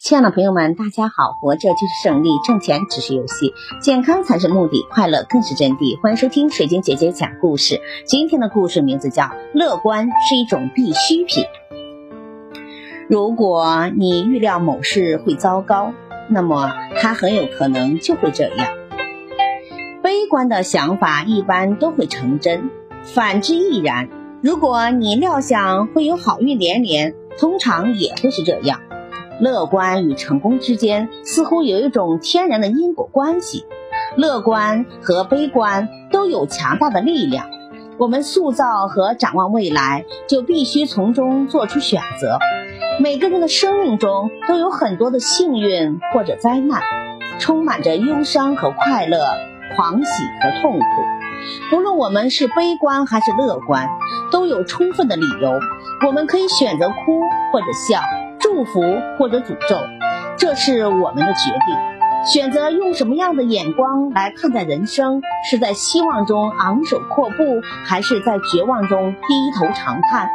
亲爱的朋友们，大家好！活着就是胜利，挣钱只是游戏，健康才是目的，快乐更是真谛。欢迎收听水晶姐姐讲故事。今天的故事名字叫《乐观是一种必需品》。如果你预料某事会糟糕，那么它很有可能就会这样。悲观的想法一般都会成真，反之亦然。如果你料想会有好运连连，通常也会是这样。乐观与成功之间似乎有一种天然的因果关系，乐观和悲观都有强大的力量。我们塑造和展望未来，就必须从中做出选择。每个人的生命中都有很多的幸运或者灾难，充满着忧伤和快乐、狂喜和痛苦。不论我们是悲观还是乐观，都有充分的理由。我们可以选择哭或者笑。祝福或者诅咒，这是我们的决定。选择用什么样的眼光来看待人生，是在希望中昂首阔步，还是在绝望中低头长叹？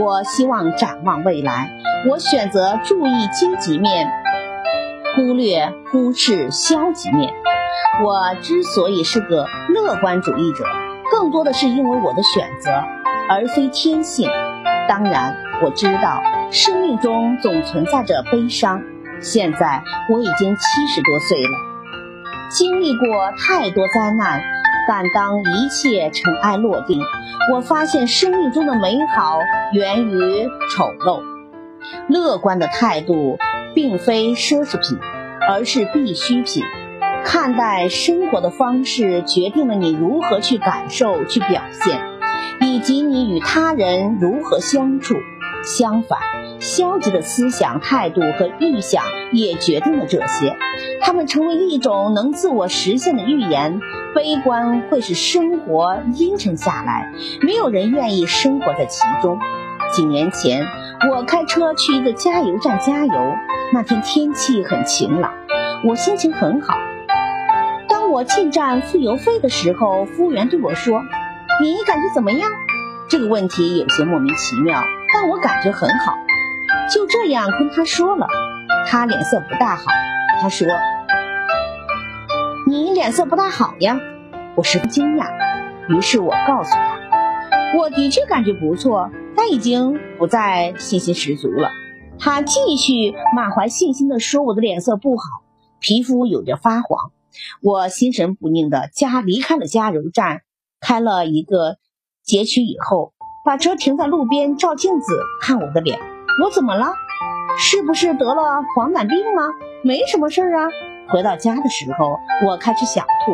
我希望展望未来，我选择注意积极面，忽略忽视消极面。我之所以是个乐观主义者，更多的是因为我的选择，而非天性。当然，我知道。生命中总存在着悲伤。现在我已经七十多岁了，经历过太多灾难，但当一切尘埃落定，我发现生命中的美好源于丑陋。乐观的态度并非奢侈品，而是必需品。看待生活的方式决定了你如何去感受、去表现，以及你与他人如何相处。相反，消极的思想态度和预想也决定了这些。它们成为一种能自我实现的预言。悲观会使生活阴沉下来，没有人愿意生活在其中。几年前，我开车去一个加油站加油，那天天气很晴朗，我心情很好。当我进站付油费的时候，服务员对我说：“你感觉怎么样？”这个问题有些莫名其妙。但我感觉很好，就这样跟他说了。他脸色不大好，他说：“你脸色不大好呀。”我十分惊讶，于是我告诉他：“我的确感觉不错，但已经不再信心十足了。”他继续满怀信心地说：“我的脸色不好，皮肤有着发黄。”我心神不宁地加离开了加油站，开了一个街区以后。把车停在路边，照镜子看我的脸。我怎么了？是不是得了黄疸病吗？没什么事儿啊。回到家的时候，我开始想吐。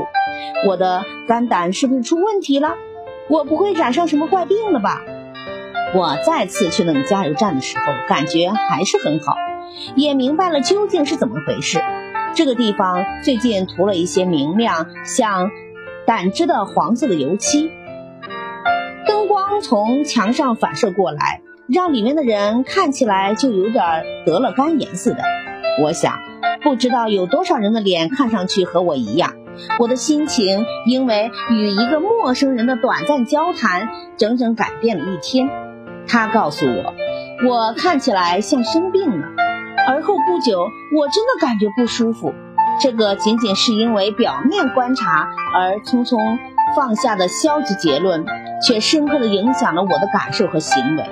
我的肝胆是不是出问题了？我不会染上什么怪病了吧？我再次去那个加油站的时候，感觉还是很好，也明白了究竟是怎么回事。这个地方最近涂了一些明亮、像胆汁的黄色的油漆。灯光从墙上反射过来，让里面的人看起来就有点得了肝炎似的。我想，不知道有多少人的脸看上去和我一样。我的心情因为与一个陌生人的短暂交谈，整整改变了一天。他告诉我，我看起来像生病了。而后不久，我真的感觉不舒服。这个仅仅是因为表面观察而匆匆放下的消极结论。却深刻地影响了我的感受和行为。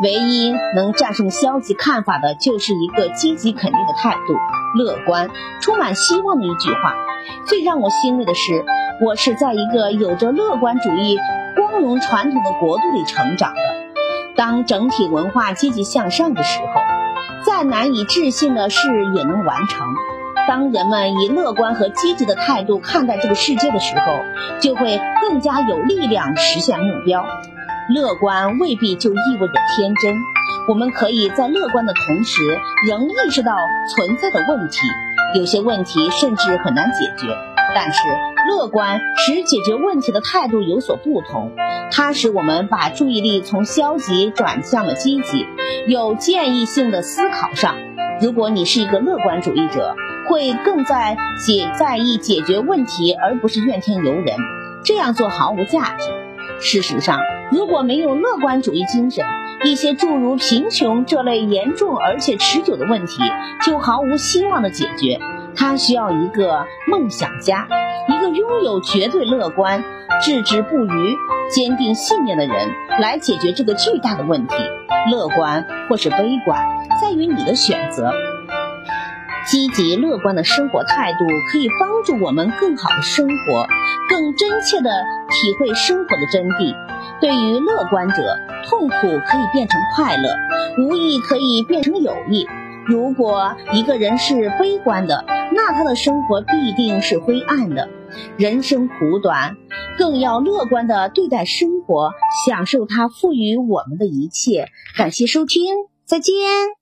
唯一能战胜消极看法的，就是一个积极肯定的态度，乐观、充满希望的一句话。最让我欣慰的是，我是在一个有着乐观主义、光荣传统的国度里成长的。当整体文化积极向上的时候，再难以置信的事也能完成。当人们以乐观和积极的态度看待这个世界的时候，就会更加有力量实现目标。乐观未必就意味着天真，我们可以在乐观的同时，仍意识到存在的问题，有些问题甚至很难解决。但是，乐观使解决问题的态度有所不同，它使我们把注意力从消极转向了积极，有建议性的思考上。如果你是一个乐观主义者，会更在解在意解决问题，而不是怨天尤人。这样做毫无价值。事实上，如果没有乐观主义精神，一些诸如贫穷这类严重而且持久的问题就毫无希望的解决。他需要一个梦想家，一个拥有绝对乐观、置之不渝、坚定信念的人来解决这个巨大的问题。乐观或是悲观，在于你的选择。积极乐观的生活态度可以帮助我们更好的生活，更真切地体会生活的真谛。对于乐观者，痛苦可以变成快乐，无意可以变成有意。如果一个人是悲观的，那他的生活必定是灰暗的。人生苦短，更要乐观地对待生活，享受它赋予我们的一切。感谢收听，再见。